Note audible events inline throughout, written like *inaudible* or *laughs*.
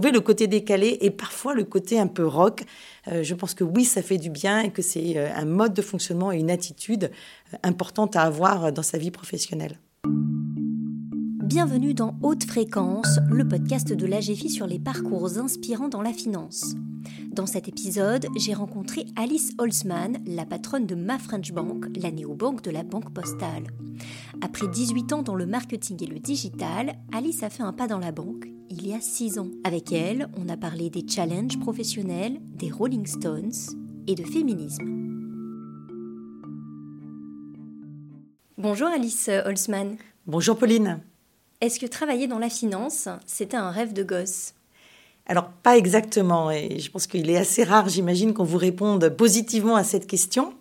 le côté décalé et parfois le côté un peu rock. Euh, je pense que oui, ça fait du bien et que c'est un mode de fonctionnement et une attitude importante à avoir dans sa vie professionnelle. Bienvenue dans Haute Fréquence, le podcast de l'AGFI sur les parcours inspirants dans la finance. Dans cet épisode, j'ai rencontré Alice Holzman, la patronne de Ma French Bank, la néobanque de la Banque Postale. Après 18 ans dans le marketing et le digital, Alice a fait un pas dans la banque il y a 6 ans. Avec elle, on a parlé des challenges professionnels, des Rolling Stones et de féminisme. Bonjour Alice Holzman. Bonjour Pauline. Est-ce que travailler dans la finance, c'était un rêve de gosse? Alors, pas exactement. Et je pense qu'il est assez rare, j'imagine, qu'on vous réponde positivement à cette question.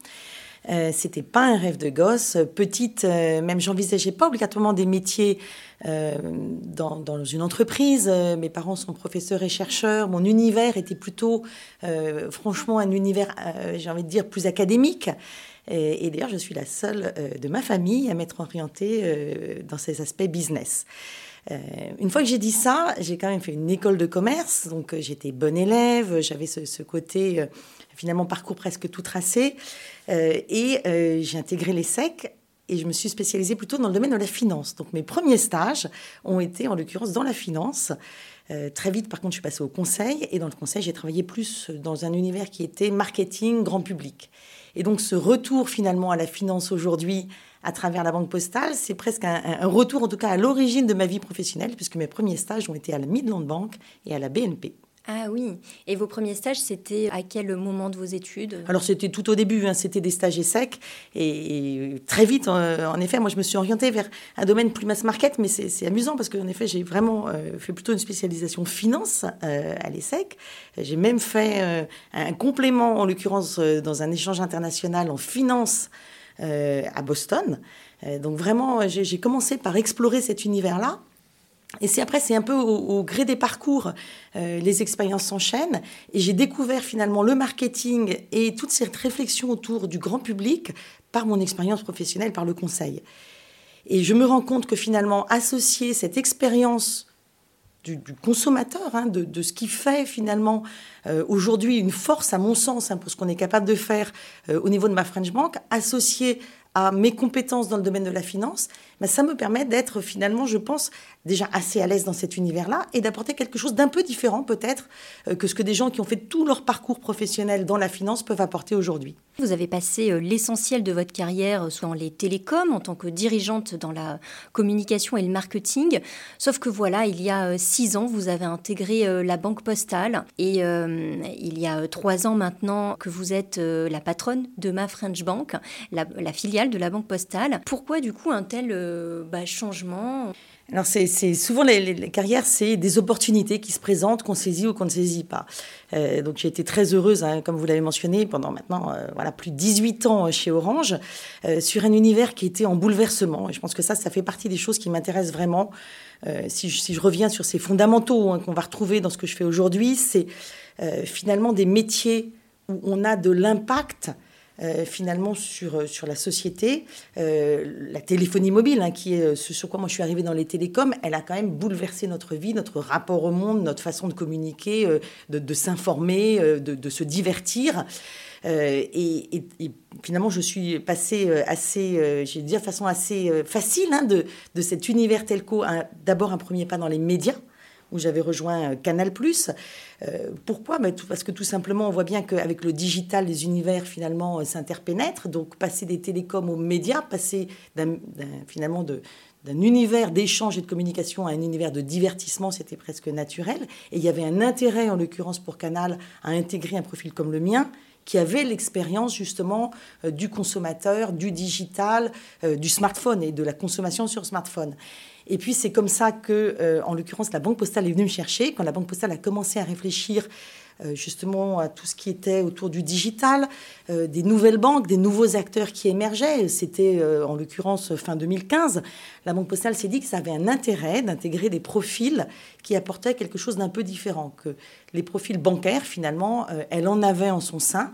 Euh, c'était pas un rêve de gosse. Petite, euh, même j'envisageais pas obligatoirement des métiers euh, dans, une entreprise. Euh, mes parents sont professeurs et chercheurs. Mon univers était plutôt, franchement, un univers, j'ai envie de dire, plus académique. Et, d'ailleurs, je suis la seule de ma famille à m'être orientée dans ces aspects business. Euh, une fois que j'ai dit ça, j'ai quand même fait une école de commerce, donc j'étais bonne élève, j'avais ce, côté finalement parcours presque tout tracé, et j'ai intégré les SEC et je me suis spécialisée plutôt dans le domaine de la finance. Donc mes premiers stages ont été en l'occurrence dans la finance. très vite, par contre, je suis passée au conseil. Et dans le conseil, j'ai travaillé plus dans un univers qui était marketing grand public. Et donc ce retour finalement à la finance aujourd'hui à travers la banque postale, c'est presque un, retour en tout cas à l'origine de ma vie professionnelle, puisque mes premiers stages ont été à la Midland Bank et à la BNP. Ah oui, et vos premiers stages, c'était à quel moment de vos études? Alors c'était tout au début, hein. c'était des stages secs, et, très vite, en, effet, moi je me suis orientée vers un domaine plus mass market, mais c'est amusant parce qu'en effet, j'ai vraiment euh, fait plutôt une spécialisation finance euh, à l'ESSEC. J'ai même fait euh, un complément, en l'occurrence, dans un échange international en finance à Boston. donc vraiment, j'ai commencé par explorer cet univers-là. Et c'est après, c'est un peu au, gré des parcours, euh, les expériences s'enchaînent. Et j'ai découvert finalement le marketing et toute cette réflexion autour du grand public par mon expérience professionnelle, par le conseil. Et je me rends compte que finalement, associer cette expérience du, consommateur, hein, de, ce qui fait finalement euh, aujourd'hui une force, à mon sens, hein, pour ce qu'on est capable de faire euh, au niveau de ma French Bank, associé à mes compétences dans le domaine de la finance, ça me permet d'être finalement, je pense, déjà assez à l'aise dans cet univers-là et d'apporter quelque chose d'un peu différent peut-être euh, que ce que des gens qui ont fait tout leur parcours professionnel dans la finance peuvent apporter aujourd'hui. Vous avez passé euh, l'essentiel de votre carrière euh, soit dans les télécoms, en tant que dirigeante dans la communication et le marketing, sauf que voilà, il y a six ans, vous avez intégré la Banque Postale et il y a trois ans maintenant que vous êtes la patronne de ma French Bank, la filiale de la Banque Postale. Pourquoi du coup un tel bah, changement alors, c'est souvent les, carrières, c'est des opportunités qui se présentent, qu'on saisit ou qu'on ne saisit pas. Euh, donc, j'ai été très heureuse, hein, comme vous l'avez mentionné, pendant maintenant euh, voilà, plus de 18 ans chez Orange, euh, sur un univers qui était en bouleversement. Et je pense que ça, ça fait partie des choses qui m'intéressent vraiment. Si je, si, je, reviens sur ces fondamentaux hein, qu'on va retrouver dans ce que je fais aujourd'hui, c'est finalement des métiers où on a de l'impact euh, finalement sur, euh, sur la société. Euh, la téléphonie mobile, hein, qui est ce sur quoi moi je suis arrivée dans les télécoms, elle a quand même bouleversé notre vie, notre rapport au monde, notre façon de communiquer, de, s'informer, de, se divertir. Et, finalement, je suis passée assez, j'ai dire, façon assez facile hein, de, de cet univers telco, d'abord un premier pas dans les médias où j'avais rejoint euh, Canal+. Euh, pourquoi? Parce que tout simplement, on voit bien qu'avec le digital, les univers finalement euh, s'interpénètrent. Donc, passer des télécoms aux médias, passer finalement d'un univers d'échange et de communication à un univers de divertissement, c'était presque naturel. Et il y avait un intérêt, en l'occurrence pour Canal, à intégrer un profil comme le mien, qui avait l'expérience justement du consommateur, du digital, du smartphone et de la consommation sur smartphone. Et puis c'est comme ça que, euh, en l'occurrence, la Banque Postale est venue me chercher. Quand la Banque Postale a commencé à réfléchir euh, justement à tout ce qui était autour du digital, euh, des nouvelles banques, des nouveaux acteurs qui émergeaient. C'était en l'occurrence fin 2015. La Banque Postale s'est dit que ça avait un intérêt d'intégrer des profils qui apportaient quelque chose d'un peu différent, que les profils bancaires, finalement, elle en avait en son sein.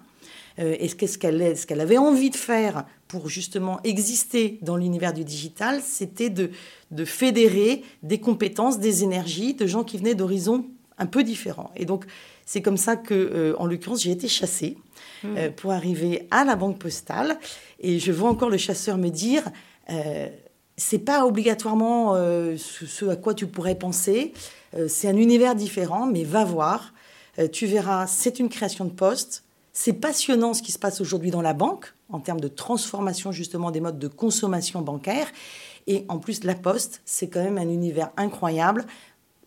Et ce qu'elle ce qu'elle avait envie de faire pour justement exister dans l'univers du digital, c'était de, de fédérer des compétences, des énergies de gens qui venaient d'horizons un peu différent. Et donc, c'est comme ça que, en l'occurrence, j'ai été chassée mmh. pour arriver à la banque postale. Et je vois encore le chasseur me dire c'est pas obligatoirement ce, à quoi tu pourrais penser. c'est un univers différent, mais va voir. tu verras, c'est une création de poste. C'est passionnant ce qui se passe aujourd'hui dans la banque en termes de transformation justement des modes de consommation bancaire. Et en plus, la poste, c'est quand même un univers incroyable.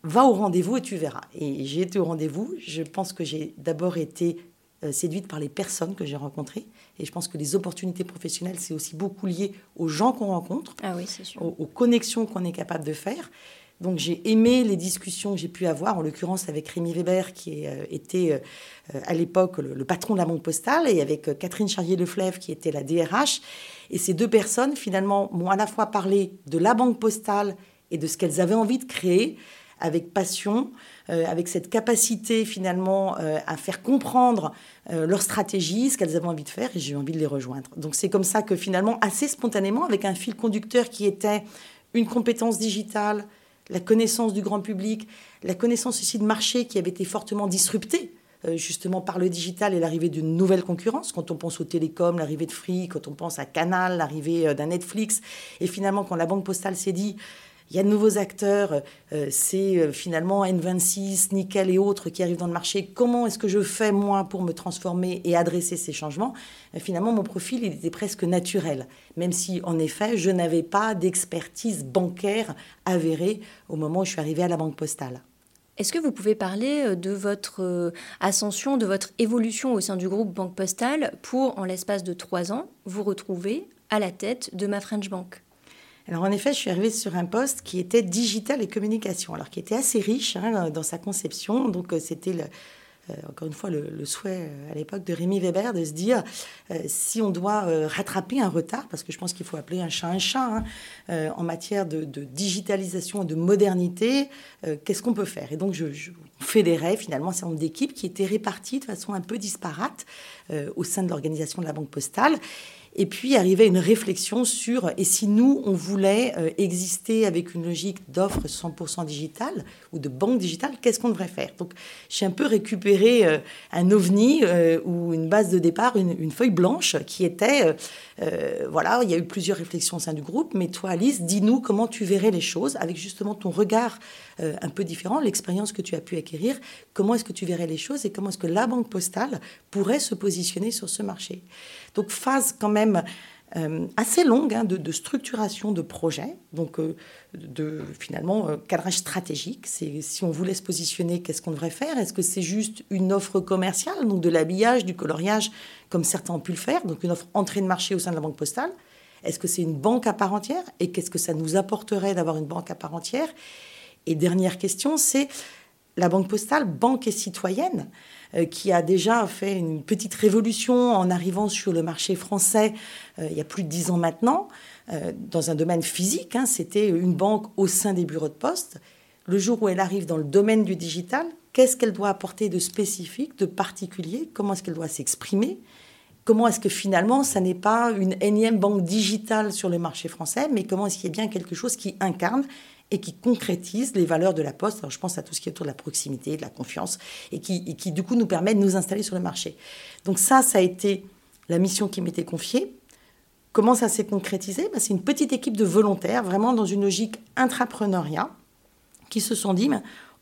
Va au rendez-vous et tu verras. Et j'ai été au rendez-vous. Je pense que j'ai d'abord été euh, séduite par les personnes que j'ai rencontrées. Et je pense que les opportunités professionnelles, c'est aussi beaucoup lié aux gens qu'on rencontre, ah oui, sûr. Aux, aux, connexions qu'on est capable de faire. Donc j'ai aimé les discussions que j'ai pu avoir, en l'occurrence avec Rémi Weber, qui euh, était euh, à l'époque le, patron de la Banque Postale, et avec euh, Catherine Charrier-Leflèvre, qui était la DRH. Et ces deux personnes, finalement, m'ont à la fois parlé de la Banque Postale et de ce qu'elles avaient envie de créer, avec passion, avec cette capacité finalement à faire comprendre leur stratégie, ce qu'elles avaient envie de faire, et j'ai eu envie de les rejoindre. Donc c'est comme ça que finalement, assez spontanément, avec un fil conducteur qui était une compétence digitale, la connaissance du grand public, la connaissance aussi de marché qui avait été fortement disruptée euh, justement par le digital et l'arrivée d'une nouvelle concurrence. Quand on pense aux télécoms, l'arrivée de Free, quand on pense à Canal, l'arrivée euh, d'un Netflix, et finalement quand la Banque Postale s'est dit il y a de nouveaux acteurs, euh, c'est euh, finalement N26, Nickel et autres qui arrivent dans le marché. Comment est-ce que je fais moi pour me transformer et adresser ces changements? Euh, Finalement, mon profil, il était presque naturel, même si en effet, je n'avais pas d'expertise bancaire avérée au moment où je suis arrivée à la Banque Postale. Est-ce que vous pouvez parler de votre ascension, de votre évolution au sein du groupe Banque Postale pour, en l'espace de trois ans, vous retrouver à la tête de ma French Bank? Alors en effet, je suis arrivée sur un poste qui était digital et communication, alors qui était assez riche hein, dans sa conception. Donc euh, c'était euh, encore une fois le, souhait euh, à l'époque de Rémi Weber de se dire si on doit rattraper un retard, parce que je pense qu'il faut appeler un chat un chat, hein, en matière de, digitalisation et de modernité, qu'est-ce qu'on peut faire? Et donc je, je fédérais finalement un certain nombre d'équipes qui étaient réparties de façon un peu disparate au sein de l'organisation de la Banque Postale. Et puis arrivait une réflexion sur et si nous, on voulait euh, exister avec une logique d'offre 100% digitale ou de banque digitale, qu'est-ce qu'on devrait faire? Donc j'ai un peu récupéré euh, un ovni euh, ou une base de départ, une, feuille blanche qui était, voilà, il y a eu plusieurs réflexions au sein du groupe, mais toi Alice, dis-nous comment tu verrais les choses avec justement ton regard un peu différent, l'expérience que tu as pu acquérir, comment est-ce que tu verrais les choses et comment est-ce que la banque postale pourrait se positionner sur ce marché. Donc phase quand même euh, assez longue hein, de, structuration de projet, donc euh, de finalement euh, cadrage stratégique. C'est si on voulait se positionner, qu'est-ce qu'on devrait faire? Est-ce que c'est juste une offre commerciale, donc de l'habillage, du coloriage, comme certains ont pu le faire, donc une offre entrée de marché au sein de la banque postale? Est-ce que c'est une banque à part entière? Et qu'est-ce que ça nous apporterait d'avoir une banque à part entière? Et dernière question, c'est la banque postale, banque et citoyenne. Euh, qui a déjà fait une petite révolution en arrivant sur le marché français euh, il y a plus de dix ans maintenant, euh, dans un domaine physique. Hein, c'était une banque au sein des bureaux de poste. Le jour où elle arrive dans le domaine du digital, qu'est-ce qu'elle doit apporter de spécifique, de particulier? Comment est-ce qu'elle doit s'exprimer? Comment est-ce que finalement, ça n'est pas une énième banque digitale sur le marché français, mais comment est-ce qu'il y a bien quelque chose qui incarne et qui concrétise les valeurs de la Poste. Je pense à tout ce qui est autour de la proximité, de la confiance, et qui, du coup nous permet de nous installer sur le marché. Donc ça, ça a été la mission qui m'était confiée. Comment ça s'est concrétisé? Ben, C'est une petite équipe de volontaires, vraiment dans une logique intrapreneuriat, qui se sont dit,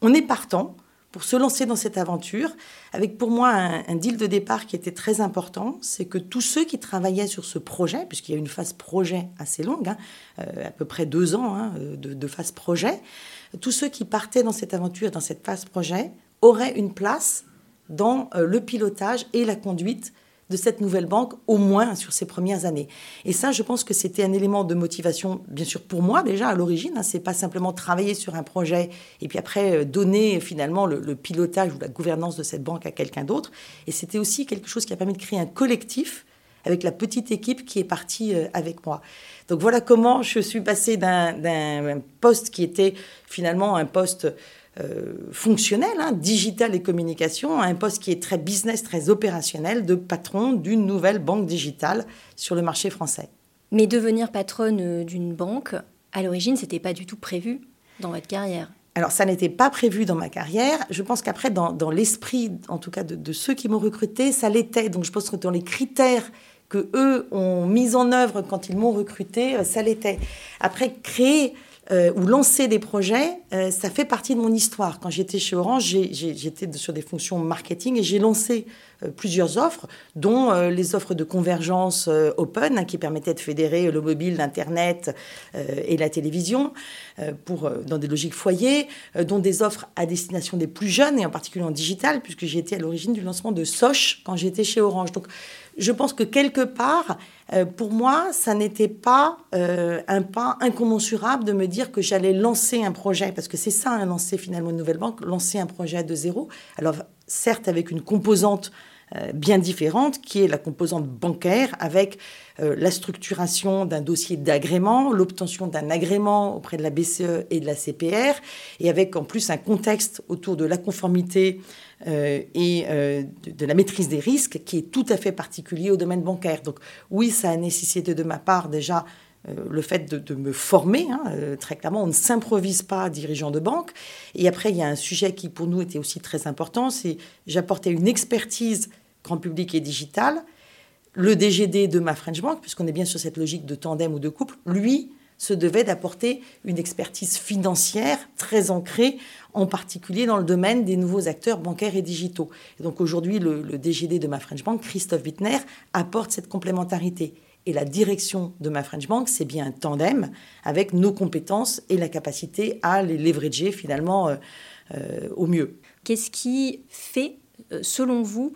on est partant, pour se lancer dans cette aventure, avec pour moi un, deal de départ qui était très important, c'est que tous ceux qui travaillaient sur ce projet, puisqu'il y a une phase projet assez longue, hein, euh, à peu près deux ans hein, de, de, phase projet, tous ceux qui partaient dans cette aventure, dans cette phase projet, auraient une place dans euh, le pilotage et la conduite de cette nouvelle banque, au moins sur ces premières années. Et ça, je pense que c'était un élément de motivation, bien sûr, pour moi déjà à l'origine. Hein, c'est pas simplement travailler sur un projet et puis après euh, donner finalement le, pilotage ou la gouvernance de cette banque à quelqu'un d'autre. Et c'était aussi quelque chose qui a permis de créer un collectif avec la petite équipe qui est partie euh, avec moi. Donc voilà comment je suis passée d'un poste qui était finalement un poste fonctionnel, hein, digital et communication, un poste qui est très business, très opérationnel de patron d'une nouvelle banque digitale sur le marché français. Mais devenir patronne euh, d'une banque, à l'origine, c'était pas du tout prévu dans votre carrière. alors, ça n'était pas prévu dans ma carrière. Je pense qu'après, dans, l'esprit, en tout cas de, de ceux qui m'ont recruté, ça l'était. Donc, je pense que dans les critères que eux ont mis en œuvre quand ils m'ont recruté, euh, ça l'était. Après, créer euh, ou lancer des projets, euh, ça fait partie de mon histoire. Quand j'étais chez Orange, j'étais sur des fonctions marketing et j'ai lancé euh, plusieurs offres, dont les offres de convergence open, hein, qui permettaient de fédérer le mobile, l'Internet et la télévision pour, dans des logiques foyers, dont des offres à destination des plus jeunes, et en particulier en digital, puisque été à l'origine du lancement de Soch quand j'étais chez Orange. Je pense que quelque part, euh, pour moi, ça n'était pas euh, un pas incommensurable de me dire que j'allais lancer un projet, parce que c'est ça, un lancer finalement une nouvelle banque, lancer un projet de zéro. Alors certes avec une composante bien différente, qui est la composante bancaire, avec la structuration d'un dossier d'agrément, l'obtention d'un agrément auprès de la BCE et de la CPR, et avec en plus un contexte autour de la conformité euh, et euh, de, la maîtrise des risques qui est tout à fait particulier au domaine bancaire. Donc oui, ça a nécessité de ma part déjà euh, le fait de, me former, hein, très clairement, on ne s'improvise pas dirigeant de banque. Et après, il y a un sujet qui pour nous était aussi très important, c'est j'apportais une expertise grand public et digital. Le DGD de ma Bank, puisqu'on est bien sur cette logique de tandem ou de couple, lui se devait d'apporter une expertise financière très ancrée, en particulier dans le domaine des nouveaux acteurs bancaires et digitaux. Et donc aujourd'hui, le, DGD de ma Bank, Christophe Wittner, apporte cette complémentarité. Et la direction de ma Bank, c'est bien un tandem avec nos compétences et la capacité à les leverager finalement euh, euh, au mieux. Qu'est-ce qui fait, euh, selon vous,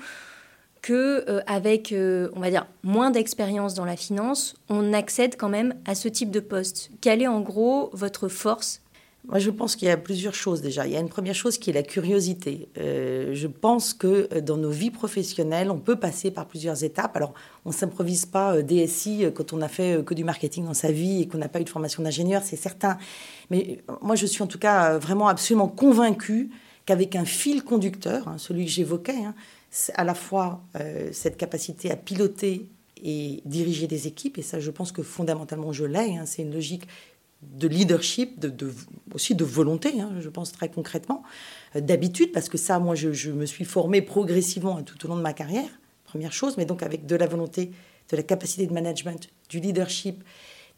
que euh, avec, euh, on va dire, moins d'expérience dans la finance, on accède quand même à ce type de poste. Quelle est en gros votre force? Moi, je pense qu'il y a plusieurs choses déjà. Il y a une première chose qui est la curiosité. Euh, je pense que dans nos vies professionnelles, on peut passer par plusieurs étapes. Alors, on s'improvise pas DSI quand on n'a fait que du marketing dans sa vie et qu'on n'a pas eu de formation d'ingénieur, c'est certain. Mais moi, je suis en tout cas vraiment absolument convaincue qu'avec un fil conducteur, hein, celui que j'évoquais, hein, à la fois euh, cette capacité à piloter et diriger des équipes, et ça je pense que fondamentalement je l'ai, hein, c'est une logique de leadership, de, aussi de volonté, hein, je pense très concrètement, euh, d'habitude, parce que ça, moi, je, me suis formée progressivement tout au long de ma carrière, première chose, mais donc avec de la volonté, de la capacité de management, du leadership,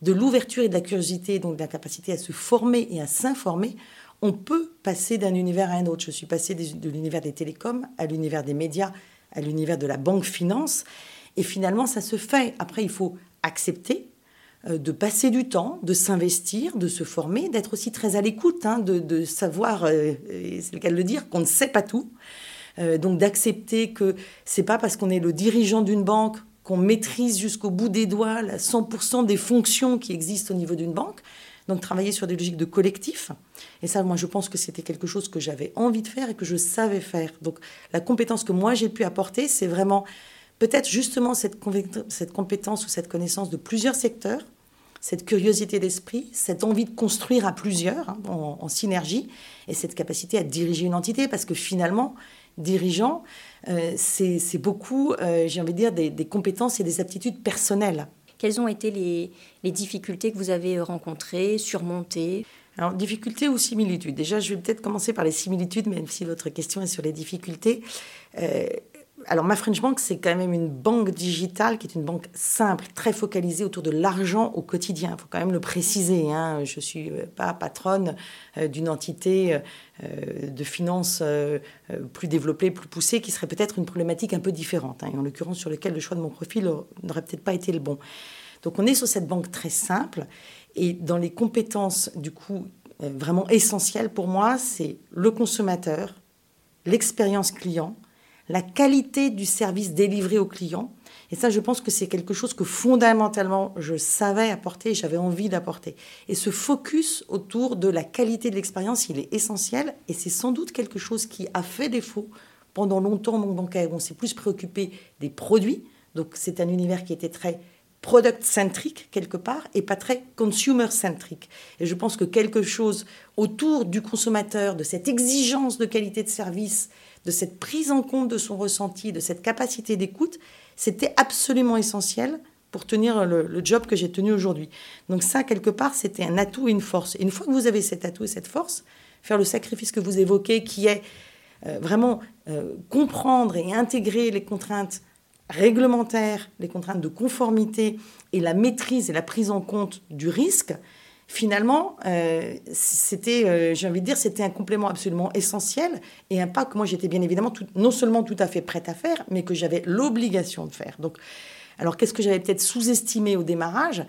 de l'ouverture et de la curiosité, donc de la capacité à se former et à s'informer, on peut passer d'un univers à un autre. Je suis passée de l'univers des télécoms à l'univers des médias, à l'univers de la banque finance. Et finalement, ça se fait. Après, il faut accepter euh, de passer du temps, de s'investir, de se former, d'être aussi très à l'écoute, hein, de, savoir, euh, c'est le cas de le dire, qu'on ne sait pas tout. Euh, donc d'accepter que c'est pas parce qu'on est le dirigeant d'une banque qu'on maîtrise jusqu'au bout des doigts 100% des fonctions qui existent au niveau d'une banque. Donc travailler sur des logiques de collectif. Et ça, moi, je pense que c'était quelque chose que j'avais envie de faire et que je savais faire. Donc la compétence que moi j'ai pu apporter, c'est vraiment peut-être justement cette, compétence ou cette connaissance de plusieurs secteurs, cette curiosité d'esprit, cette envie de construire à plusieurs, hein, en, synergie, et cette capacité à diriger une entité, parce que finalement, dirigeant, euh, c'est beaucoup, euh, j'ai envie de dire, des compétences et des aptitudes personnelles. Quelles ont été les, difficultés que vous avez rencontrées, surmontées? Alors, difficultés ou similitudes Déjà, je vais peut-être commencer par les similitudes, même si votre question est sur les difficultés. Euh, alors, ma French Bank, c'est quand même une banque digitale qui est une banque simple, très focalisée autour de l'argent au quotidien. Il faut quand même le préciser. Hein. Je ne suis euh, pas patronne euh, d'une entité de finances plus développée, plus poussée, qui serait peut-être une problématique un peu différente. Hein, et en l'occurrence, sur lequel le choix de mon profil n'aurait peut-être pas été le bon. Donc, on est sur cette banque très simple. Et dans les compétences, du coup, vraiment essentielles pour moi, c'est le consommateur, l'expérience client, la qualité du service délivré au client. Et ça, je pense que c'est quelque chose que fondamentalement, je savais apporter, j'avais envie d'apporter. Et ce focus autour de la qualité de l'expérience, il est essentiel. Et c'est sans doute quelque chose qui a fait défaut pendant longtemps mon bancaire. On s'est plus préoccupé des produits. Donc c'est un univers qui était très product-centrique quelque part et pas très consumer-centrique. Et je pense que quelque chose autour du consommateur, de cette exigence de qualité de service de cette prise en compte de son ressenti, de cette capacité d'écoute, c'était absolument essentiel pour tenir le, job que j'ai tenu aujourd'hui. Donc ça, quelque part, c'était un atout et une force. Et une fois que vous avez cet atout et cette force, faire le sacrifice que vous évoquez, qui est euh, vraiment euh, comprendre et intégrer les contraintes réglementaires, les contraintes de conformité et la maîtrise et la prise en compte du risque, finalement, euh, c'était, j'ai envie de dire, c'était un complément absolument essentiel et un pas que moi j'étais bien évidemment non seulement tout à fait prête à faire, mais que j'avais l'obligation de faire. Donc, alors qu'est-ce que j'avais peut-être sous-estimé au démarrage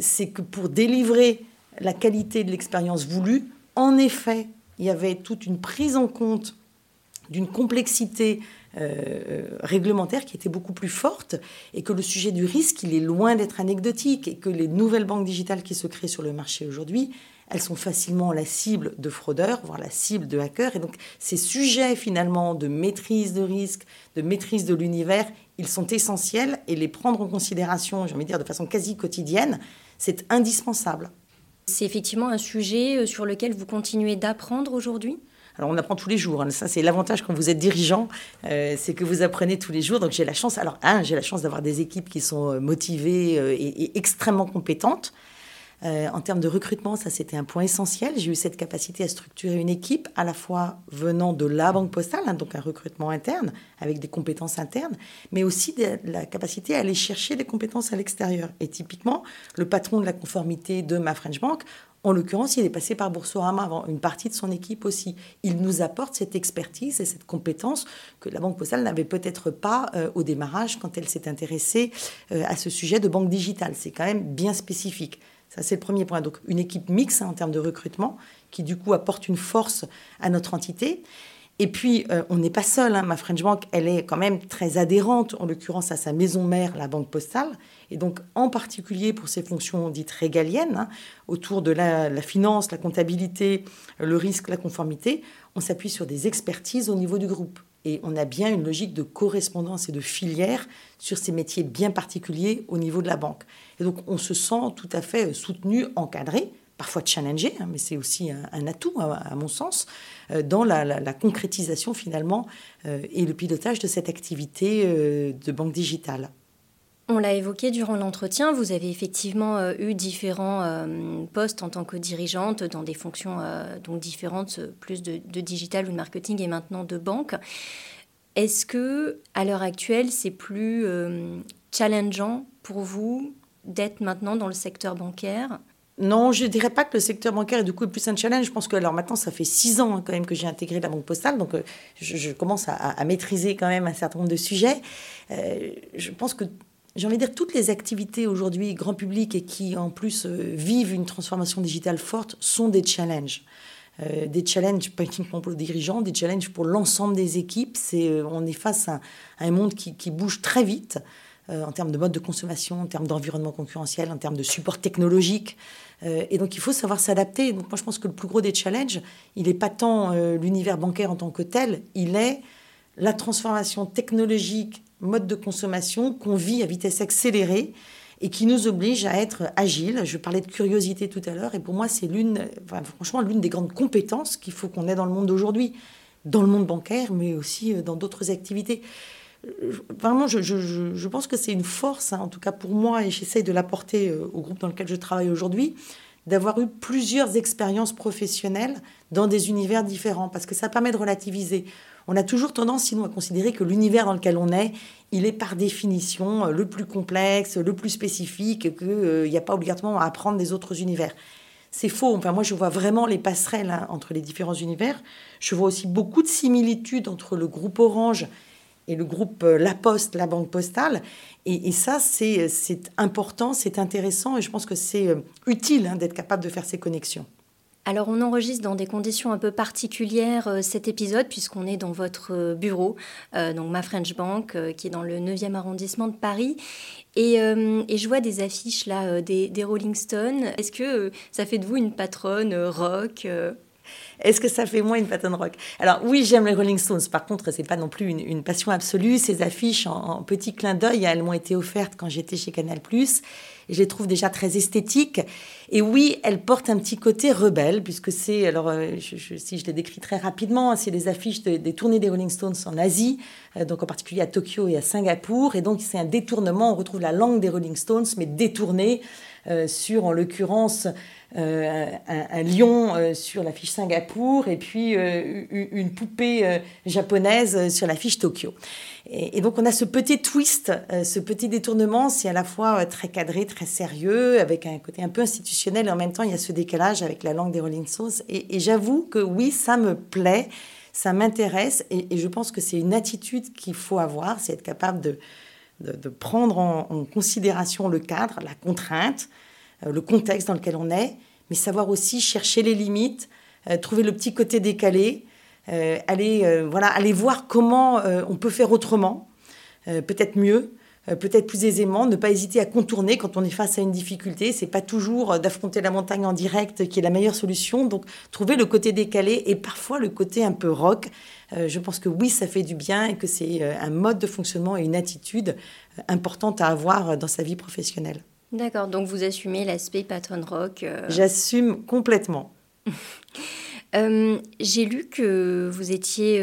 C'est que pour délivrer la qualité de l'expérience voulue, en effet, il y avait toute une prise en compte d'une complexité euh, réglementaire qui était beaucoup plus forte et que le sujet du risque, il est loin d'être anecdotique et que les nouvelles banques digitales qui se créent sur le marché aujourd'hui, elles sont facilement la cible de fraudeurs, voire la cible de hackers. Et donc ces sujets finalement de maîtrise de risque, de maîtrise de l'univers, ils sont essentiels et les prendre en considération, j'ai envie de dire de façon quasi quotidienne, c'est indispensable. C'est effectivement un sujet euh, sur lequel vous continuez d'apprendre aujourd'hui? On apprend tous les jours. Hein. Ça, c'est l'avantage quand vous êtes dirigeant, euh, c'est que vous apprenez tous les jours. Donc j'ai la chance. Alors un, j'ai la chance d'avoir des équipes qui sont euh, motivées euh, et, extrêmement compétentes. En termes de recrutement, ça c'était un point essentiel. J'ai eu cette capacité à structurer une équipe à la fois venant de la banque postale, hein, donc un recrutement interne avec des compétences internes, mais aussi de la capacité à aller chercher des compétences à l'extérieur. Et typiquement, le patron de la conformité de ma French Bank, en l'occurrence, il est passé par Boursorama avant, une partie de son équipe aussi. Il nous apporte cette expertise et cette compétence que la Banque Postale n'avait peut-être pas euh, au démarrage quand elle s'est intéressée euh, à ce sujet de banque digitale. C'est quand même bien spécifique. Ça, c'est le premier point. Donc, une équipe mixte hein, en termes de recrutement qui, du coup, apporte une force à notre entité. Et puis, euh, on n'est pas seul. Hein. Ma French Bank, elle est quand même très adhérente, en l'occurrence, à sa maison mère, la Banque Postale. Et donc, en particulier pour ses fonctions dites régaliennes, hein, autour de la, finance, la comptabilité, le risque, la conformité, on s'appuie sur des expertises au niveau du groupe. Et on a bien une logique de correspondance et de filière sur ces métiers bien particuliers au niveau de la banque. Et donc, on se sent tout à fait soutenu, encadré, parfois challengé, hein, mais c'est aussi un, atout, à, mon sens, euh, dans la, concrétisation finalement euh, et le pilotage de cette activité euh, de banque digitale. On l'a évoqué durant l'entretien, vous avez effectivement euh, eu différents euh, postes en tant que dirigeante dans des fonctions euh, donc différentes, plus de, digital ou de marketing et maintenant de banque. Est-ce que à l'heure actuelle, c'est plus challengeant pour vous d'être maintenant dans le secteur bancaire? Non, je dirais pas que le secteur bancaire est du coup plus un challenge. Je pense que alors maintenant, ça fait six ans hein, quand même que j'ai intégré la banque postale, donc je, commence à, maîtriser quand même un certain nombre de sujets. je pense que j'ai envie de dire, toutes les activités aujourd'hui grand public et qui en plus euh, vivent une transformation digitale forte sont des challenges. Euh, des challenges pas uniquement pour le dirigeant, des challenges pour l'ensemble des équipes. C'est, euh, on est face à, un monde qui, bouge très vite en termes de mode de consommation, en termes d'environnement concurrentiel, en termes de support technologique. et donc il faut savoir s'adapter. Donc moi je pense que le plus gros des challenges, il n'est pas tant l'univers bancaire en tant que tel, il est la transformation technologique mode de consommation qu'on vit à vitesse accélérée et qui nous oblige à être agile. Je parlais de curiosité tout à l'heure, et pour moi, c'est l'une, franchement, l'une des grandes compétences qu'il faut qu'on ait dans le monde d'aujourd'hui, dans le monde bancaire, mais aussi euh, dans d'autres activités. Vraiment, je pense que c'est une force, hein, en tout cas pour moi, et j'essaye de l'apporter euh, au groupe dans lequel je travaille aujourd'hui, d'avoir eu plusieurs expériences professionnelles dans des univers différents, parce que ça permet de relativiser on a toujours tendance, sinon, à considérer que l'univers dans lequel on est, il est par définition euh, le plus complexe, le plus spécifique, qu'il euh, n'y a pas obligatoirement à apprendre des autres univers. C'est faux. Enfin, moi, je vois vraiment les passerelles hein, entre les différents univers. Je vois aussi beaucoup de similitudes entre le groupe Orange et le groupe euh, La Poste, la Banque Postale. Et, ça, c'est important, c'est intéressant, et je pense que c'est utile hein, d'être capable de faire ces connexions. Alors on enregistre dans des conditions un peu particulières euh, cet épisode puisqu'on est dans votre euh, bureau, euh, donc ma French Bank, qui est dans le 9e arrondissement de Paris. Et, je vois des affiches là des, Rolling Stones. Est-ce que ça fait de vous une patronne rock est-ce que ça fait moins une patronne rock? Alors oui, j'aime les Rolling Stones. Par contre, c'est pas non plus une, passion absolue. Ces affiches en, en petit clin d'œil, elles m'ont été offertes quand j'étais chez Canal+ je les trouve déjà très esthétiques. Et oui, elles portent un petit côté rebelle, puisque c'est, alors euh, si je les décris très rapidement, c'est les affiches des tournées des Rolling Stones en Asie, euh, donc en particulier à Tokyo et à Singapour. Et donc c'est un détournement, on retrouve la langue des Rolling Stones, mais détournée. sur, en l'occurrence, un, lion sur la fiche Singapour et puis une poupée japonaise sur la fiche Tokyo. Et, donc on a ce petit twist, ce petit détournement, c'est à la fois très cadré, très sérieux, avec un côté un peu institutionnel, et en même temps il y a ce décalage avec la langue des Rolling Stones. Et, j'avoue que oui, ça me plaît ça m'intéresse et, je pense que c'est une attitude qu'il faut avoir, c'est être capable de, prendre en, considération le cadre, la contrainte, euh, le contexte dans lequel on est, mais savoir aussi chercher les limites, euh, trouver le petit côté décalé, euh, aller, voilà, aller voir comment on peut faire autrement, peut-être mieux, peut-être plus aisément, ne pas hésiter à contourner quand on est face à une difficulté. C'est pas toujours euh, d'affronter la montagne en direct qui est la meilleure solution. Donc, trouver le côté décalé et parfois le côté un peu rock. Euh, je pense que oui, ça fait du bien et que c'est un mode de fonctionnement et une attitude importante à avoir dans sa vie professionnelle. D'accord, donc vous assumez l'aspect patron rock. J'assume complètement. *laughs* J'ai lu que vous étiez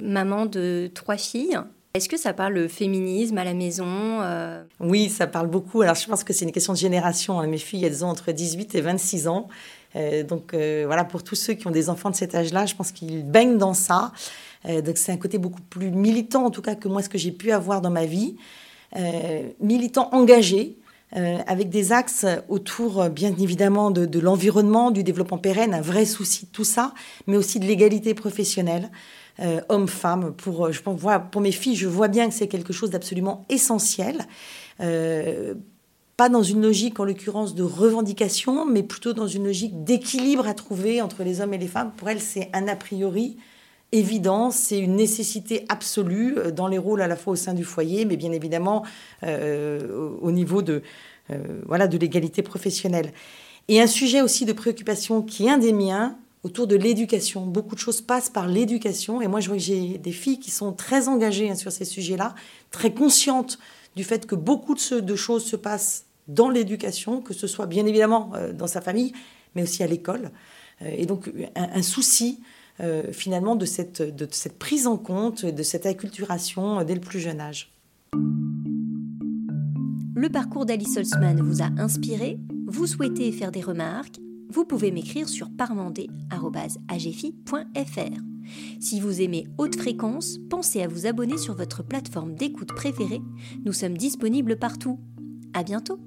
maman de trois filles. Est-ce que ça parle féminisme à la maison euh? Oui, ça parle beaucoup. Alors je pense que c'est une question de génération. Hein. Mes filles, elles ont entre 18 et 26 ans. Euh, donc euh, voilà, pour tous ceux qui ont des enfants de cet âge-là, je pense qu'ils baignent dans ça. donc c'est un côté beaucoup plus militant, en tout cas, que moi, ce que j'ai pu avoir dans ma vie. militant engagé, avec des axes autour, bien évidemment, de, de l'environnement, du développement pérenne, un vrai souci de tout ça, mais aussi de l'égalité professionnelle. Euh, homme-femme. Pour, euh, je pour mes filles, je vois bien que c'est quelque chose d'absolument essentiel. Euh, pas dans une logique, en l'occurrence, de revendication, mais plutôt dans une logique d'équilibre à trouver entre les hommes et les femmes. Pour elles, c'est un a priori évident, c'est une nécessité absolue dans les rôles à la fois au sein du foyer, mais bien évidemment au niveau de, voilà, de l'égalité professionnelle. Et un sujet aussi de préoccupation qui est un des miens, autour de l'éducation. Beaucoup de choses passent par l'éducation. Et moi, j'ai des filles qui sont très engagées hein, sur ces sujets-là, très conscientes du fait que beaucoup de, choses se passent dans l'éducation, que ce soit bien évidemment euh, dans sa famille, mais aussi à l'école. Euh, et donc, un, souci euh, finalement de cette, de cette prise en compte, de cette acculturation dès le plus jeune âge. Le parcours d'Alice Holzman vous a inspiré? Vous souhaitez faire des remarques? Vous pouvez m'écrire sur parmandé.agefi.fr. Si vous aimez haute fréquence, pensez à vous abonner sur votre plateforme d'écoute préférée. Nous sommes disponibles partout. À bientôt!